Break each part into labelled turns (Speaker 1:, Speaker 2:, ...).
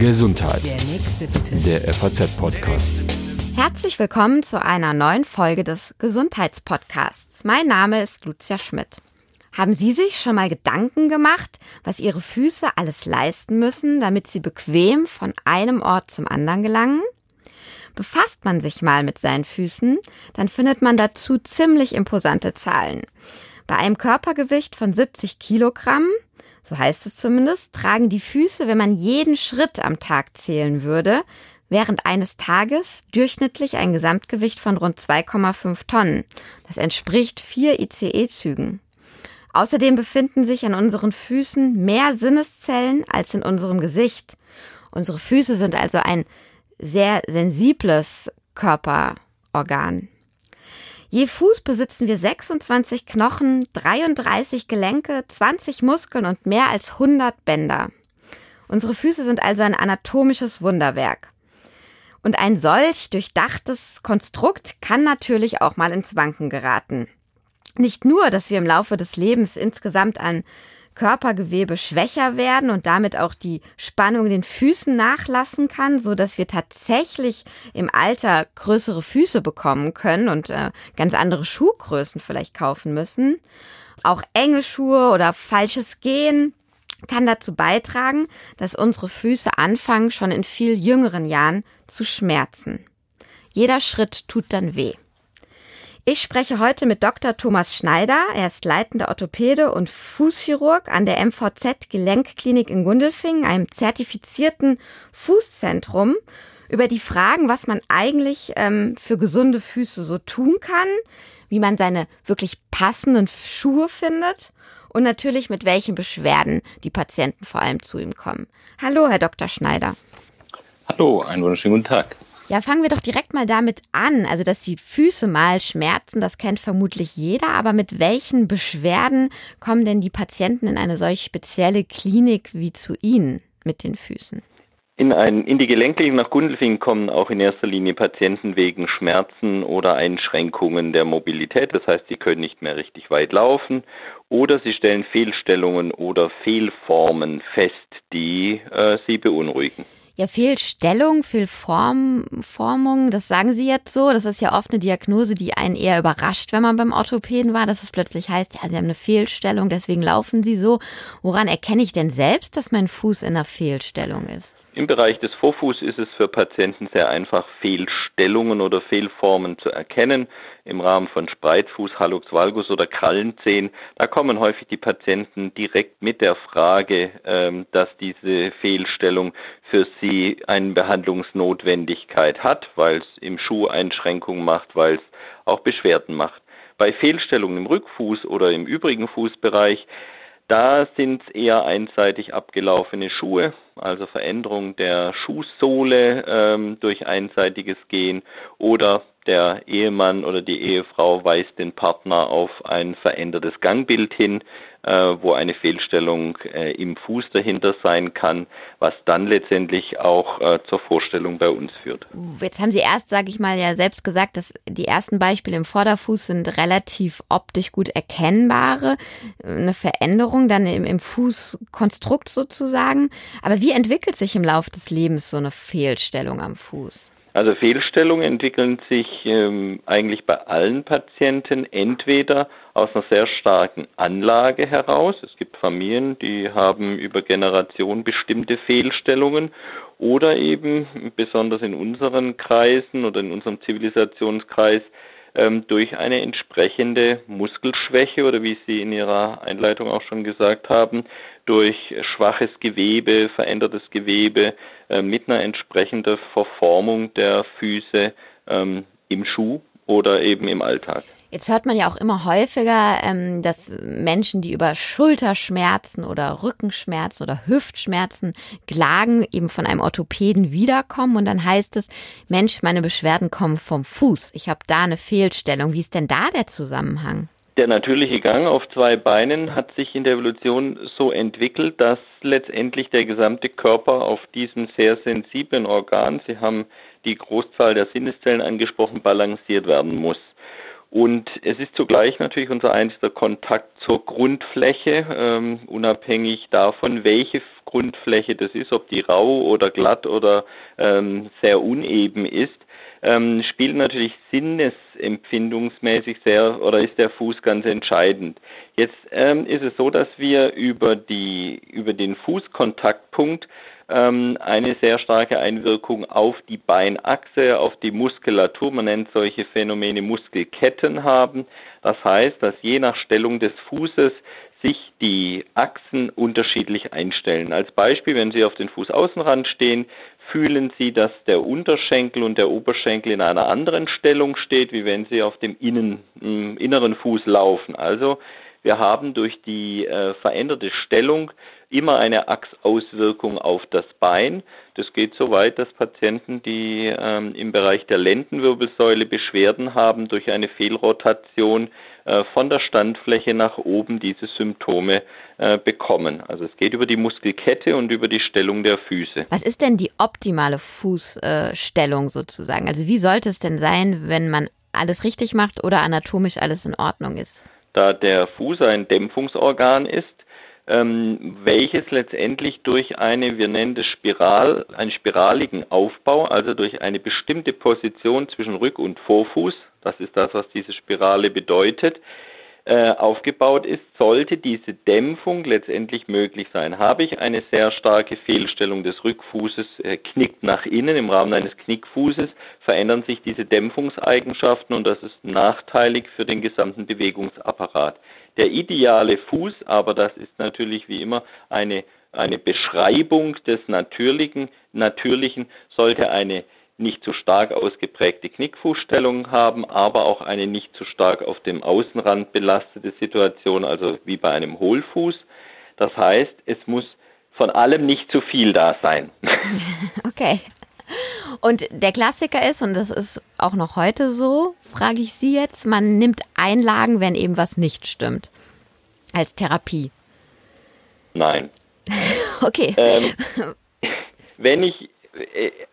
Speaker 1: Gesundheit.
Speaker 2: Der nächste bitte.
Speaker 1: Der FAZ-Podcast.
Speaker 3: Herzlich willkommen zu einer neuen Folge des Gesundheitspodcasts. Mein Name ist Lucia Schmidt. Haben Sie sich schon mal Gedanken gemacht, was Ihre Füße alles leisten müssen, damit sie bequem von einem Ort zum anderen gelangen? Befasst man sich mal mit seinen Füßen, dann findet man dazu ziemlich imposante Zahlen. Bei einem Körpergewicht von 70 Kilogramm, so heißt es zumindest, tragen die Füße, wenn man jeden Schritt am Tag zählen würde, während eines Tages durchschnittlich ein Gesamtgewicht von rund 2,5 Tonnen. Das entspricht vier ICE-Zügen. Außerdem befinden sich an unseren Füßen mehr Sinneszellen als in unserem Gesicht. Unsere Füße sind also ein sehr sensibles Körperorgan. Je Fuß besitzen wir 26 Knochen, 33 Gelenke, 20 Muskeln und mehr als 100 Bänder. Unsere Füße sind also ein anatomisches Wunderwerk. Und ein solch durchdachtes Konstrukt kann natürlich auch mal ins Wanken geraten. Nicht nur, dass wir im Laufe des Lebens insgesamt an Körpergewebe schwächer werden und damit auch die Spannung in den Füßen nachlassen kann, so dass wir tatsächlich im Alter größere Füße bekommen können und äh, ganz andere Schuhgrößen vielleicht kaufen müssen. Auch enge Schuhe oder falsches Gehen kann dazu beitragen, dass unsere Füße anfangen, schon in viel jüngeren Jahren zu schmerzen. Jeder Schritt tut dann weh. Ich spreche heute mit Dr. Thomas Schneider. Er ist leitender Orthopäde und Fußchirurg an der MVZ Gelenkklinik in Gundelfingen, einem zertifizierten Fußzentrum, über die Fragen, was man eigentlich ähm, für gesunde Füße so tun kann, wie man seine wirklich passenden Schuhe findet und natürlich mit welchen Beschwerden die Patienten vor allem zu ihm kommen. Hallo, Herr Dr. Schneider.
Speaker 4: Hallo, einen wunderschönen guten Tag.
Speaker 3: Ja, fangen wir doch direkt mal damit an. Also, dass die Füße mal schmerzen, das kennt vermutlich jeder. Aber mit welchen Beschwerden kommen denn die Patienten in eine solch spezielle Klinik wie zu Ihnen mit den Füßen?
Speaker 4: In, ein, in die Gelenkklinik nach Gundelfingen kommen auch in erster Linie Patienten wegen Schmerzen oder Einschränkungen der Mobilität. Das heißt, sie können nicht mehr richtig weit laufen oder sie stellen Fehlstellungen oder Fehlformen fest, die äh, sie beunruhigen.
Speaker 3: Ja, Fehlstellung, Fehlformung, das sagen Sie jetzt so. Das ist ja oft eine Diagnose, die einen eher überrascht, wenn man beim Orthopäden war, dass es plötzlich heißt, ja, Sie haben eine Fehlstellung, deswegen laufen Sie so. Woran erkenne ich denn selbst, dass mein Fuß in einer Fehlstellung ist?
Speaker 4: Im Bereich des Vorfußs ist es für Patienten sehr einfach, Fehlstellungen oder Fehlformen zu erkennen. Im Rahmen von Spreitfuß, Hallux valgus oder Krallenzehen, da kommen häufig die Patienten direkt mit der Frage, ähm, dass diese Fehlstellung für sie eine Behandlungsnotwendigkeit hat, weil es im Schuh Einschränkungen macht, weil es auch Beschwerden macht. Bei Fehlstellungen im Rückfuß oder im übrigen Fußbereich da sind es eher einseitig abgelaufene Schuhe, also Veränderung der Schuhsohle ähm, durch einseitiges Gehen oder der Ehemann oder die Ehefrau weist den Partner auf ein verändertes Gangbild hin, äh, wo eine Fehlstellung äh, im Fuß dahinter sein kann, was dann letztendlich auch äh, zur Vorstellung bei uns führt.
Speaker 3: Jetzt haben Sie erst, sage ich mal, ja selbst gesagt, dass die ersten Beispiele im Vorderfuß sind relativ optisch gut erkennbare, eine Veränderung dann im, im Fußkonstrukt sozusagen. Aber wie entwickelt sich im Laufe des Lebens so eine Fehlstellung am Fuß?
Speaker 4: Also Fehlstellungen entwickeln sich ähm, eigentlich bei allen Patienten entweder aus einer sehr starken Anlage heraus. Es gibt Familien, die haben über Generationen bestimmte Fehlstellungen oder eben besonders in unseren Kreisen oder in unserem Zivilisationskreis durch eine entsprechende Muskelschwäche oder wie Sie in Ihrer Einleitung auch schon gesagt haben, durch schwaches Gewebe, verändertes Gewebe äh, mit einer entsprechenden Verformung der Füße ähm, im Schuh oder eben im Alltag.
Speaker 3: Jetzt hört man ja auch immer häufiger, ähm, dass Menschen, die über Schulterschmerzen oder Rückenschmerzen oder Hüftschmerzen klagen, eben von einem Orthopäden wiederkommen und dann heißt es, Mensch, meine Beschwerden kommen vom Fuß. Ich habe da eine Fehlstellung. Wie ist denn da der Zusammenhang?
Speaker 4: Der natürliche Gang auf zwei Beinen hat sich in der Evolution so entwickelt, dass letztendlich der gesamte Körper auf diesem sehr sensiblen Organ, Sie haben die Großzahl der Sinneszellen angesprochen, balanciert werden muss. Und es ist zugleich natürlich unser einziger Kontakt zur Grundfläche, ähm, unabhängig davon, welche Grundfläche das ist, ob die rau oder glatt oder ähm, sehr uneben ist, ähm, spielt natürlich sinnesempfindungsmäßig sehr oder ist der Fuß ganz entscheidend. Jetzt ähm, ist es so, dass wir über die über den Fußkontaktpunkt ähm, eine sehr starke Einwirkung auf die Beinachse, auf die Muskulatur. Man nennt solche Phänomene Muskelketten haben. Das heißt, dass je nach Stellung des Fußes sich die Achsen unterschiedlich einstellen. Als Beispiel, wenn Sie auf den Fußaußenrand stehen, fühlen Sie, dass der Unterschenkel und der Oberschenkel in einer anderen Stellung steht, wie wenn Sie auf dem innen, äh, inneren Fuß laufen. Also wir haben durch die äh, veränderte Stellung immer eine Achsauswirkung auf das Bein. Das geht so weit, dass Patienten, die ähm, im Bereich der Lendenwirbelsäule Beschwerden haben, durch eine Fehlrotation äh, von der Standfläche nach oben diese Symptome äh, bekommen. Also es geht über die Muskelkette und über die Stellung der Füße.
Speaker 3: Was ist denn die optimale Fußstellung sozusagen? Also wie sollte es denn sein, wenn man alles richtig macht oder anatomisch alles in Ordnung ist?
Speaker 4: Da der Fuß ein Dämpfungsorgan ist, ähm, welches letztendlich durch eine, wir nennen das Spiral, einen spiraligen Aufbau, also durch eine bestimmte Position zwischen Rück- und Vorfuß, das ist das, was diese Spirale bedeutet, äh, aufgebaut ist, sollte diese Dämpfung letztendlich möglich sein. Habe ich eine sehr starke Fehlstellung des Rückfußes, äh, knickt nach innen im Rahmen eines Knickfußes, verändern sich diese Dämpfungseigenschaften und das ist nachteilig für den gesamten Bewegungsapparat. Der ideale Fuß, aber das ist natürlich wie immer eine, eine Beschreibung des Natürlichen, Natürlichen, sollte eine nicht zu stark ausgeprägte Knickfußstellung haben, aber auch eine nicht zu stark auf dem Außenrand belastete Situation, also wie bei einem Hohlfuß. Das heißt, es muss von allem nicht zu viel da sein.
Speaker 3: Okay. Und der Klassiker ist, und das ist auch noch heute so, frage ich Sie jetzt, man nimmt Einlagen, wenn eben was nicht stimmt. Als Therapie.
Speaker 4: Nein.
Speaker 3: okay.
Speaker 4: Ähm, wenn ich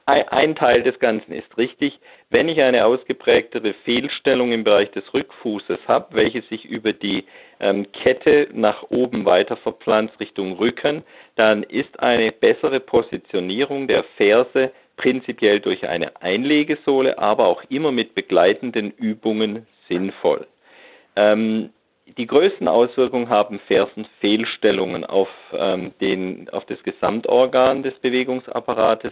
Speaker 4: ein Teil des Ganzen ist richtig. Wenn ich eine ausgeprägtere Fehlstellung im Bereich des Rückfußes habe, welche sich über die ähm, Kette nach oben weiter verpflanzt Richtung Rücken, dann ist eine bessere Positionierung der Ferse prinzipiell durch eine Einlegesohle, aber auch immer mit begleitenden Übungen sinnvoll. Ähm, die größten Auswirkungen haben Fersenfehlstellungen auf, ähm, den, auf das Gesamtorgan des Bewegungsapparates,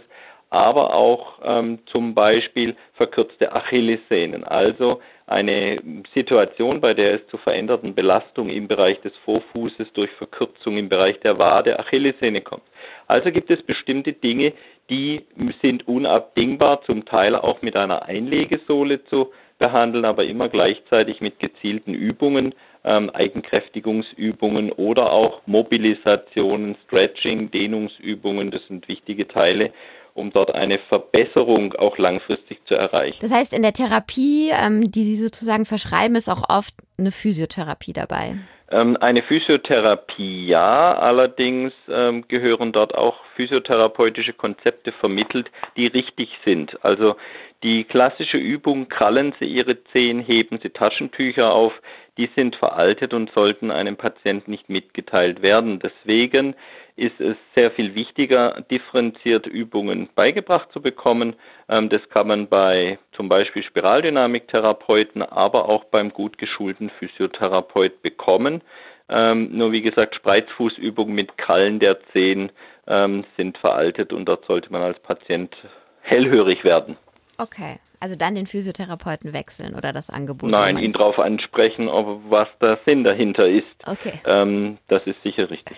Speaker 4: aber auch ähm, zum Beispiel verkürzte Achillessehnen, also eine Situation, bei der es zu veränderten Belastungen im Bereich des Vorfußes durch Verkürzung im Bereich der Wade, Achillessehne kommt. Also gibt es bestimmte Dinge, die sind unabdingbar, zum Teil auch mit einer Einlegesohle zu behandeln, aber immer gleichzeitig mit gezielten Übungen, ähm, Eigenkräftigungsübungen oder auch Mobilisationen, Stretching, Dehnungsübungen, das sind wichtige Teile um dort eine Verbesserung auch langfristig zu erreichen.
Speaker 3: Das heißt, in der Therapie, ähm, die Sie sozusagen verschreiben, ist auch oft eine Physiotherapie dabei.
Speaker 4: Ähm, eine Physiotherapie ja, allerdings ähm, gehören dort auch physiotherapeutische Konzepte vermittelt, die richtig sind. Also die klassische Übung, krallen Sie Ihre Zehen, heben Sie Taschentücher auf, die sind veraltet und sollten einem Patienten nicht mitgeteilt werden. Deswegen ist es sehr viel wichtiger, differenziert Übungen beigebracht zu bekommen. Ähm, das kann man bei zum Beispiel Spiraldynamiktherapeuten, aber auch beim gut geschulten Physiotherapeut bekommen. Ähm, nur wie gesagt, Spreizfußübungen mit Krallen der Zehen ähm, sind veraltet und dort sollte man als Patient hellhörig werden.
Speaker 3: Okay. Also dann den Physiotherapeuten wechseln oder das Angebot?
Speaker 4: Nein, ihn darauf ansprechen, ob was der Sinn dahinter ist.
Speaker 3: Okay.
Speaker 4: Ähm, das ist sicher richtig.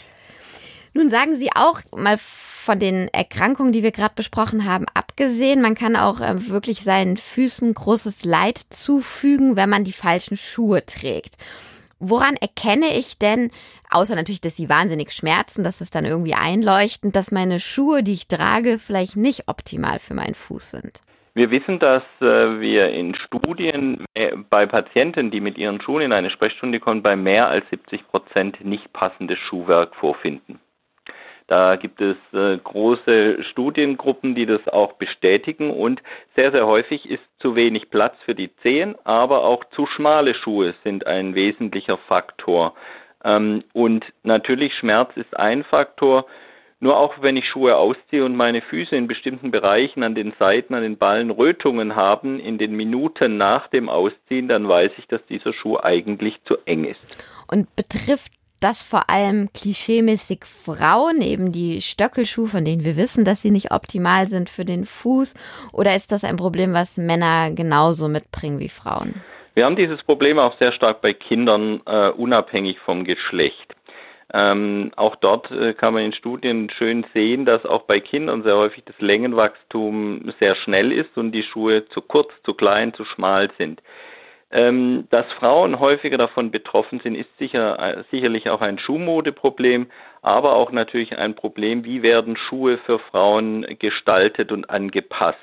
Speaker 3: Nun sagen Sie auch mal von den Erkrankungen, die wir gerade besprochen haben, abgesehen, man kann auch äh, wirklich seinen Füßen großes Leid zufügen, wenn man die falschen Schuhe trägt. Woran erkenne ich denn, außer natürlich, dass sie wahnsinnig schmerzen, dass es dann irgendwie einleuchtend, dass meine Schuhe, die ich trage, vielleicht nicht optimal für meinen Fuß sind?
Speaker 4: Wir wissen, dass äh, wir in Studien äh, bei Patienten, die mit ihren Schuhen in eine Sprechstunde kommen, bei mehr als 70 Prozent nicht passendes Schuhwerk vorfinden. Da gibt es äh, große Studiengruppen, die das auch bestätigen und sehr, sehr häufig ist zu wenig Platz für die Zehen, aber auch zu schmale Schuhe sind ein wesentlicher Faktor. Ähm, und natürlich Schmerz ist ein Faktor. Nur auch wenn ich Schuhe ausziehe und meine Füße in bestimmten Bereichen an den Seiten, an den Ballen Rötungen haben, in den Minuten nach dem Ausziehen, dann weiß ich, dass dieser Schuh eigentlich zu eng ist.
Speaker 3: Und betrifft das vor allem klischeemäßig Frauen, eben die Stöckelschuhe, von denen wir wissen, dass sie nicht optimal sind für den Fuß? Oder ist das ein Problem, was Männer genauso mitbringen wie Frauen?
Speaker 4: Wir haben dieses Problem auch sehr stark bei Kindern, äh, unabhängig vom Geschlecht. Ähm, auch dort äh, kann man in Studien schön sehen, dass auch bei Kindern sehr häufig das Längenwachstum sehr schnell ist und die Schuhe zu kurz, zu klein, zu schmal sind. Ähm, dass Frauen häufiger davon betroffen sind, ist sicher, äh, sicherlich auch ein Schuhmodeproblem, aber auch natürlich ein Problem, wie werden Schuhe für Frauen gestaltet und angepasst.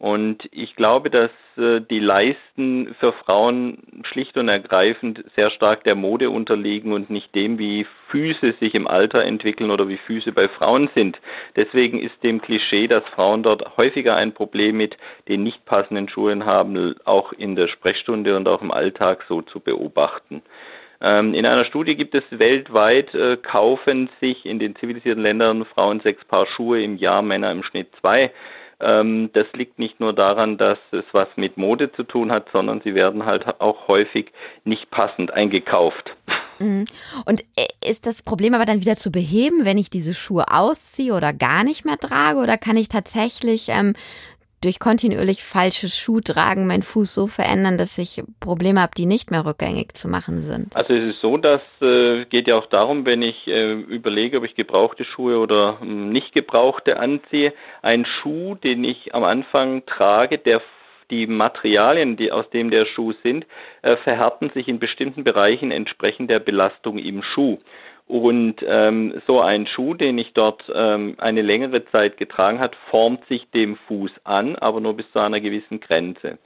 Speaker 4: Und ich glaube, dass äh, die Leisten für Frauen schlicht und ergreifend sehr stark der Mode unterliegen und nicht dem, wie Füße sich im Alter entwickeln oder wie Füße bei Frauen sind. Deswegen ist dem Klischee, dass Frauen dort häufiger ein Problem mit den nicht passenden Schuhen haben, auch in der Sprechstunde und auch im Alltag so zu beobachten. Ähm, in einer Studie gibt es weltweit, äh, kaufen sich in den zivilisierten Ländern Frauen sechs Paar Schuhe im Jahr, Männer im Schnitt zwei. Ähm, das liegt nicht nur daran, dass es was mit Mode zu tun hat, sondern sie werden halt auch häufig nicht passend eingekauft.
Speaker 3: Mhm. Und äh, ist das Problem aber dann wieder zu beheben, wenn ich diese Schuhe ausziehe oder gar nicht mehr trage? Oder kann ich tatsächlich ähm, durch kontinuierlich falsches Schuhtragen meinen Fuß so verändern, dass ich Probleme habe, die nicht mehr rückgängig zu machen sind?
Speaker 4: Also es ist so, dass äh, geht ja auch darum, wenn ich äh, überlege, ob ich gebrauchte Schuhe oder äh, nicht gebrauchte anziehe, ein Schuh, den ich am Anfang trage, der die Materialien, die aus dem der Schuh sind, äh, verhärten sich in bestimmten Bereichen entsprechend der Belastung im Schuh. Und ähm, so ein Schuh, den ich dort ähm, eine längere Zeit getragen hat, formt sich dem Fuß an, aber nur bis zu einer gewissen Grenze.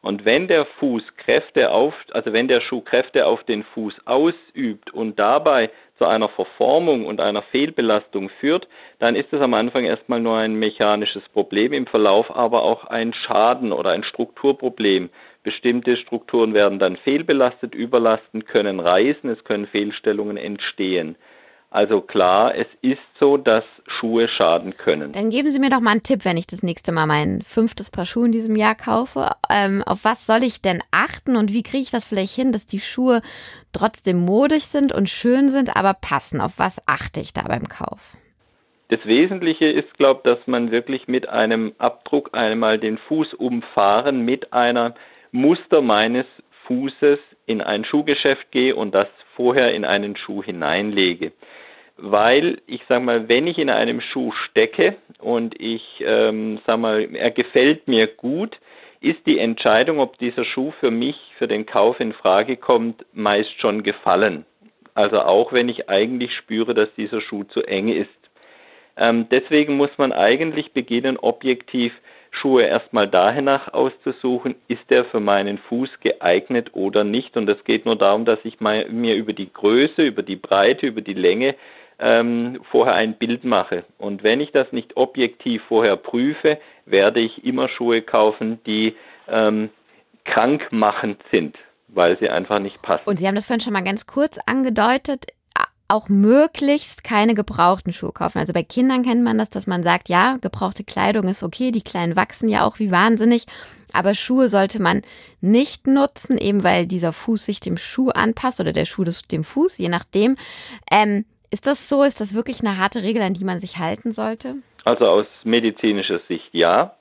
Speaker 4: Und wenn der Fuß Kräfte auf, also wenn der Schuh Kräfte auf den Fuß ausübt und dabei zu einer Verformung und einer Fehlbelastung führt, dann ist es am Anfang erstmal nur ein mechanisches Problem, im Verlauf aber auch ein Schaden oder ein Strukturproblem, Bestimmte Strukturen werden dann fehlbelastet, überlasten, können reißen, es können Fehlstellungen entstehen. Also klar, es ist so, dass Schuhe schaden können.
Speaker 3: Dann geben Sie mir doch mal einen Tipp, wenn ich das nächste Mal mein fünftes Paar Schuhe in diesem Jahr kaufe. Ähm, auf was soll ich denn achten und wie kriege ich das vielleicht hin, dass die Schuhe trotzdem modisch sind und schön sind, aber passen? Auf was achte ich da beim Kauf?
Speaker 4: Das Wesentliche ist, glaube ich, dass man wirklich mit einem Abdruck einmal den Fuß umfahren, mit einer Muster meines Fußes in ein Schuhgeschäft gehe und das vorher in einen Schuh hineinlege. Weil ich sage mal, wenn ich in einem Schuh stecke und ich ähm, sag mal, er gefällt mir gut, ist die Entscheidung, ob dieser Schuh für mich für den Kauf in Frage kommt, meist schon gefallen. Also auch wenn ich eigentlich spüre, dass dieser Schuh zu eng ist. Ähm, deswegen muss man eigentlich beginnen, objektiv Schuhe erstmal danach auszusuchen, ist der für meinen Fuß geeignet oder nicht. Und es geht nur darum, dass ich mir über die Größe, über die Breite, über die Länge ähm, vorher ein Bild mache. Und wenn ich das nicht objektiv vorher prüfe, werde ich immer Schuhe kaufen, die ähm, krankmachend sind, weil sie einfach nicht passen.
Speaker 3: Und Sie haben das vorhin schon mal ganz kurz angedeutet auch möglichst keine gebrauchten Schuhe kaufen. Also bei Kindern kennt man das, dass man sagt, ja, gebrauchte Kleidung ist okay, die Kleinen wachsen ja auch wie wahnsinnig, aber Schuhe sollte man nicht nutzen, eben weil dieser Fuß sich dem Schuh anpasst oder der Schuh dem Fuß, je nachdem. Ähm, ist das so? Ist das wirklich eine harte Regel, an die man sich halten sollte?
Speaker 4: Also aus medizinischer Sicht ja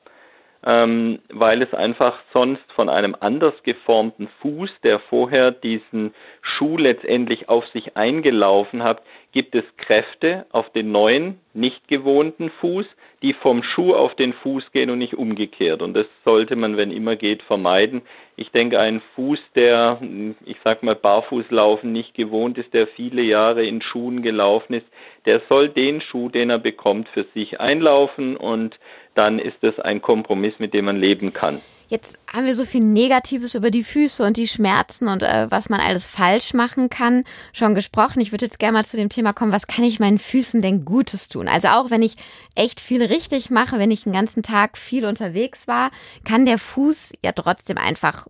Speaker 4: ähm, weil es einfach sonst von einem anders geformten Fuß, der vorher diesen Schuh letztendlich auf sich eingelaufen hat, gibt es Kräfte auf den neuen, nicht gewohnten Fuß, die vom Schuh auf den Fuß gehen und nicht umgekehrt. Und das sollte man, wenn immer geht, vermeiden. Ich denke, ein Fuß, der, ich sag mal, Barfußlaufen nicht gewohnt ist, der viele Jahre in Schuhen gelaufen ist, der soll den Schuh, den er bekommt, für sich einlaufen und dann ist es ein Kompromiss, mit dem man leben kann.
Speaker 3: Jetzt haben wir so viel Negatives über die Füße und die Schmerzen und äh, was man alles falsch machen kann schon gesprochen. Ich würde jetzt gerne mal zu dem Thema kommen, was kann ich meinen Füßen denn Gutes tun? Also auch wenn ich echt viel richtig mache, wenn ich den ganzen Tag viel unterwegs war, kann der Fuß ja trotzdem einfach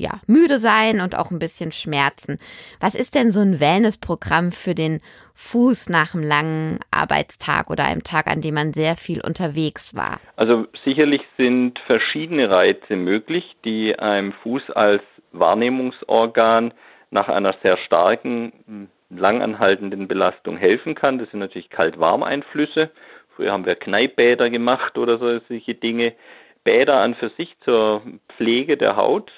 Speaker 3: ja, müde sein und auch ein bisschen Schmerzen. Was ist denn so ein Wellnessprogramm für den Fuß nach einem langen Arbeitstag oder einem Tag, an dem man sehr viel unterwegs war?
Speaker 4: Also sicherlich sind verschiedene Reize möglich, die einem Fuß als Wahrnehmungsorgan nach einer sehr starken, langanhaltenden Belastung helfen kann. Das sind natürlich Kalt-Warm-Einflüsse. Früher haben wir Kneippbäder gemacht oder solche Dinge. Bäder an für sich zur Pflege der Haut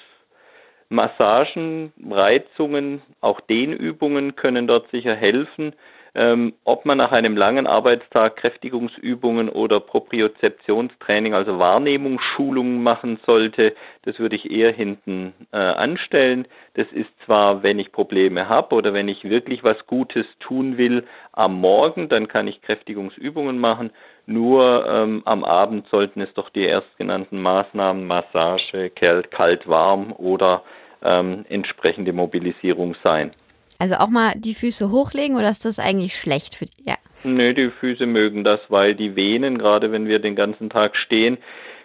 Speaker 4: Massagen, Reizungen, auch Dehnübungen können dort sicher helfen. Ähm, ob man nach einem langen Arbeitstag Kräftigungsübungen oder Propriozeptionstraining, also Wahrnehmungsschulungen machen sollte, das würde ich eher hinten äh, anstellen. Das ist zwar, wenn ich Probleme habe oder wenn ich wirklich was Gutes tun will am Morgen, dann kann ich Kräftigungsübungen machen. Nur ähm, am Abend sollten es doch die erstgenannten Maßnahmen, Massage, kalt, kalt, warm oder ähm, entsprechende Mobilisierung sein.
Speaker 3: Also auch mal die Füße hochlegen oder ist das eigentlich schlecht für die? Ja.
Speaker 4: Nö, die Füße mögen das, weil die Venen, gerade wenn wir den ganzen Tag stehen,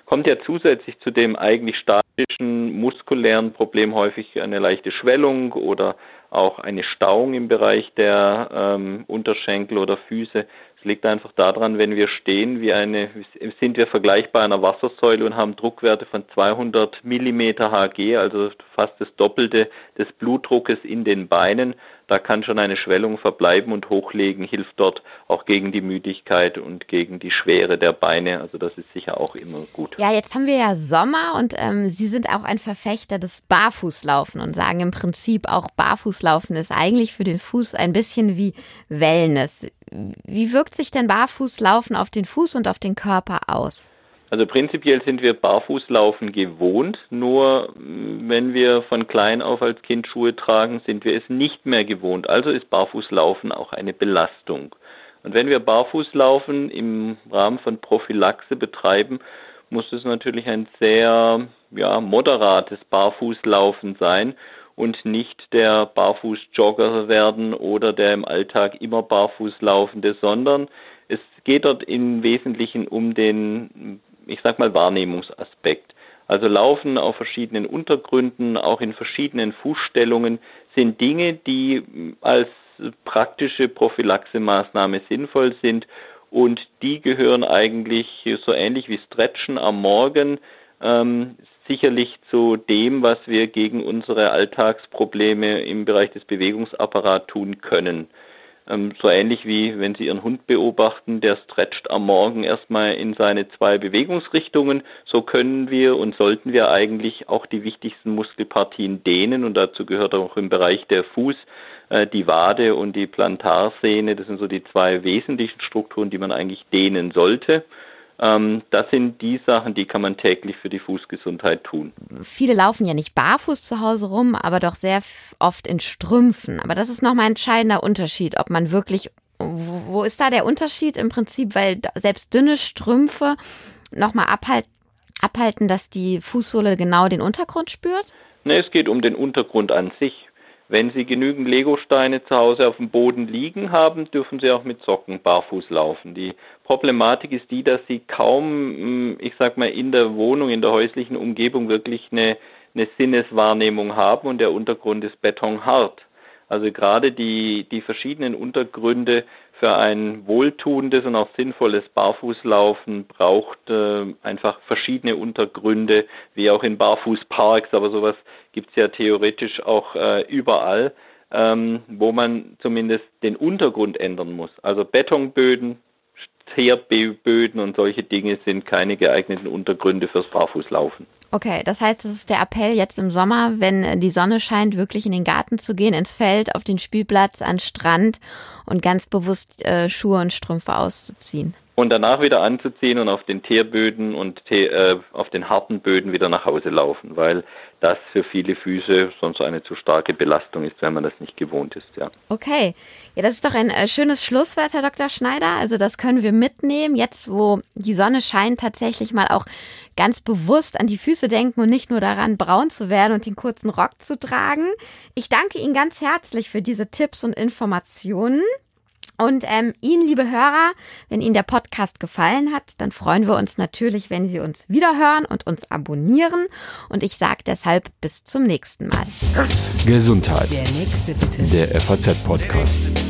Speaker 4: kommt ja zusätzlich zu dem eigentlich statischen muskulären Problem häufig eine leichte Schwellung oder auch eine Stauung im Bereich der ähm, Unterschenkel oder Füße. Es liegt einfach daran, wenn wir stehen, wie eine, sind wir vergleichbar einer Wassersäule und haben Druckwerte von 200 Millimeter Hg, also fast das Doppelte des Blutdruckes in den Beinen. Da kann schon eine Schwellung verbleiben und hochlegen hilft dort auch gegen die Müdigkeit und gegen die Schwere der Beine. Also das ist sicher auch immer gut.
Speaker 3: Ja, jetzt haben wir ja Sommer und ähm, Sie sind auch ein Verfechter des Barfußlaufen und sagen im Prinzip auch Barfußlaufen ist eigentlich für den Fuß ein bisschen wie Wellness. Wie wirkt sich denn Barfußlaufen auf den Fuß und auf den Körper aus?
Speaker 4: Also prinzipiell sind wir Barfußlaufen gewohnt, nur mm, wenn wir von klein auf als Kind Schuhe tragen, sind wir es nicht mehr gewohnt. Also ist Barfußlaufen auch eine Belastung. Und wenn wir Barfußlaufen im Rahmen von Prophylaxe betreiben, muss es natürlich ein sehr ja, moderates Barfußlaufen sein und nicht der Barfußjogger werden oder der im Alltag immer barfuß laufende, sondern es geht dort im Wesentlichen um den, ich sag mal, Wahrnehmungsaspekt. Also Laufen auf verschiedenen Untergründen, auch in verschiedenen Fußstellungen, sind Dinge, die als praktische Prophylaxemaßnahme sinnvoll sind und die gehören eigentlich so ähnlich wie Stretchen am Morgen ähm, sicherlich zu dem, was wir gegen unsere Alltagsprobleme im Bereich des Bewegungsapparats tun können. Ähm, so ähnlich wie wenn Sie Ihren Hund beobachten, der stretcht am Morgen erstmal in seine zwei Bewegungsrichtungen. So können wir und sollten wir eigentlich auch die wichtigsten Muskelpartien dehnen und dazu gehört auch im Bereich der Fuß die Wade und die Plantarsehne. Das sind so die zwei wesentlichen Strukturen, die man eigentlich dehnen sollte. Ähm, das sind die Sachen, die kann man täglich für die Fußgesundheit tun.
Speaker 3: Viele laufen ja nicht barfuß zu Hause rum, aber doch sehr oft in Strümpfen. Aber das ist nochmal ein entscheidender Unterschied, ob man wirklich, wo, wo ist da der Unterschied im Prinzip, weil selbst dünne Strümpfe nochmal abhalten, abhalten, dass die Fußsohle genau den Untergrund spürt?
Speaker 4: Ne, es geht um den Untergrund an sich. Wenn Sie genügend Legosteine zu Hause auf dem Boden liegen haben, dürfen Sie auch mit Socken barfuß laufen. Die Problematik ist die, dass Sie kaum, hm, ich sag mal, in der Wohnung, in der häuslichen Umgebung wirklich eine, eine Sinneswahrnehmung haben und der Untergrund ist betonhart. Also gerade die, die verschiedenen Untergründe für ein wohltuendes und auch sinnvolles Barfußlaufen braucht äh, einfach verschiedene Untergründe, wie auch in Barfußparks, aber sowas gibt es ja theoretisch auch äh, überall, ähm, wo man zumindest den Untergrund ändern muss. Also Betonböden, Teerböden und solche Dinge sind keine geeigneten Untergründe fürs Barfußlaufen.
Speaker 3: Okay, das heißt, das ist der Appell jetzt im Sommer, wenn die Sonne scheint, wirklich in den Garten zu gehen, ins Feld, auf den Spielplatz, an Strand und ganz bewusst äh, Schuhe und Strümpfe auszuziehen.
Speaker 4: Und danach wieder anzuziehen und auf den Teerböden und äh, auf den harten Böden wieder nach Hause laufen, weil das für viele Füße sonst eine zu starke Belastung ist, wenn man das nicht gewohnt ist, ja.
Speaker 3: Okay. Ja, das ist doch ein äh, schönes Schlusswort, Herr Dr. Schneider. Also das können wir mitnehmen, jetzt wo die Sonne scheint, tatsächlich mal auch ganz bewusst an die Füße denken und nicht nur daran, braun zu werden und den kurzen Rock zu tragen. Ich danke Ihnen ganz herzlich für diese Tipps und Informationen. Und ähm, Ihnen, liebe Hörer, wenn Ihnen der Podcast gefallen hat, dann freuen wir uns natürlich, wenn Sie uns wiederhören und uns abonnieren. Und ich sage deshalb bis zum nächsten Mal.
Speaker 1: Gesundheit. Der nächste bitte. Der FAZ-Podcast.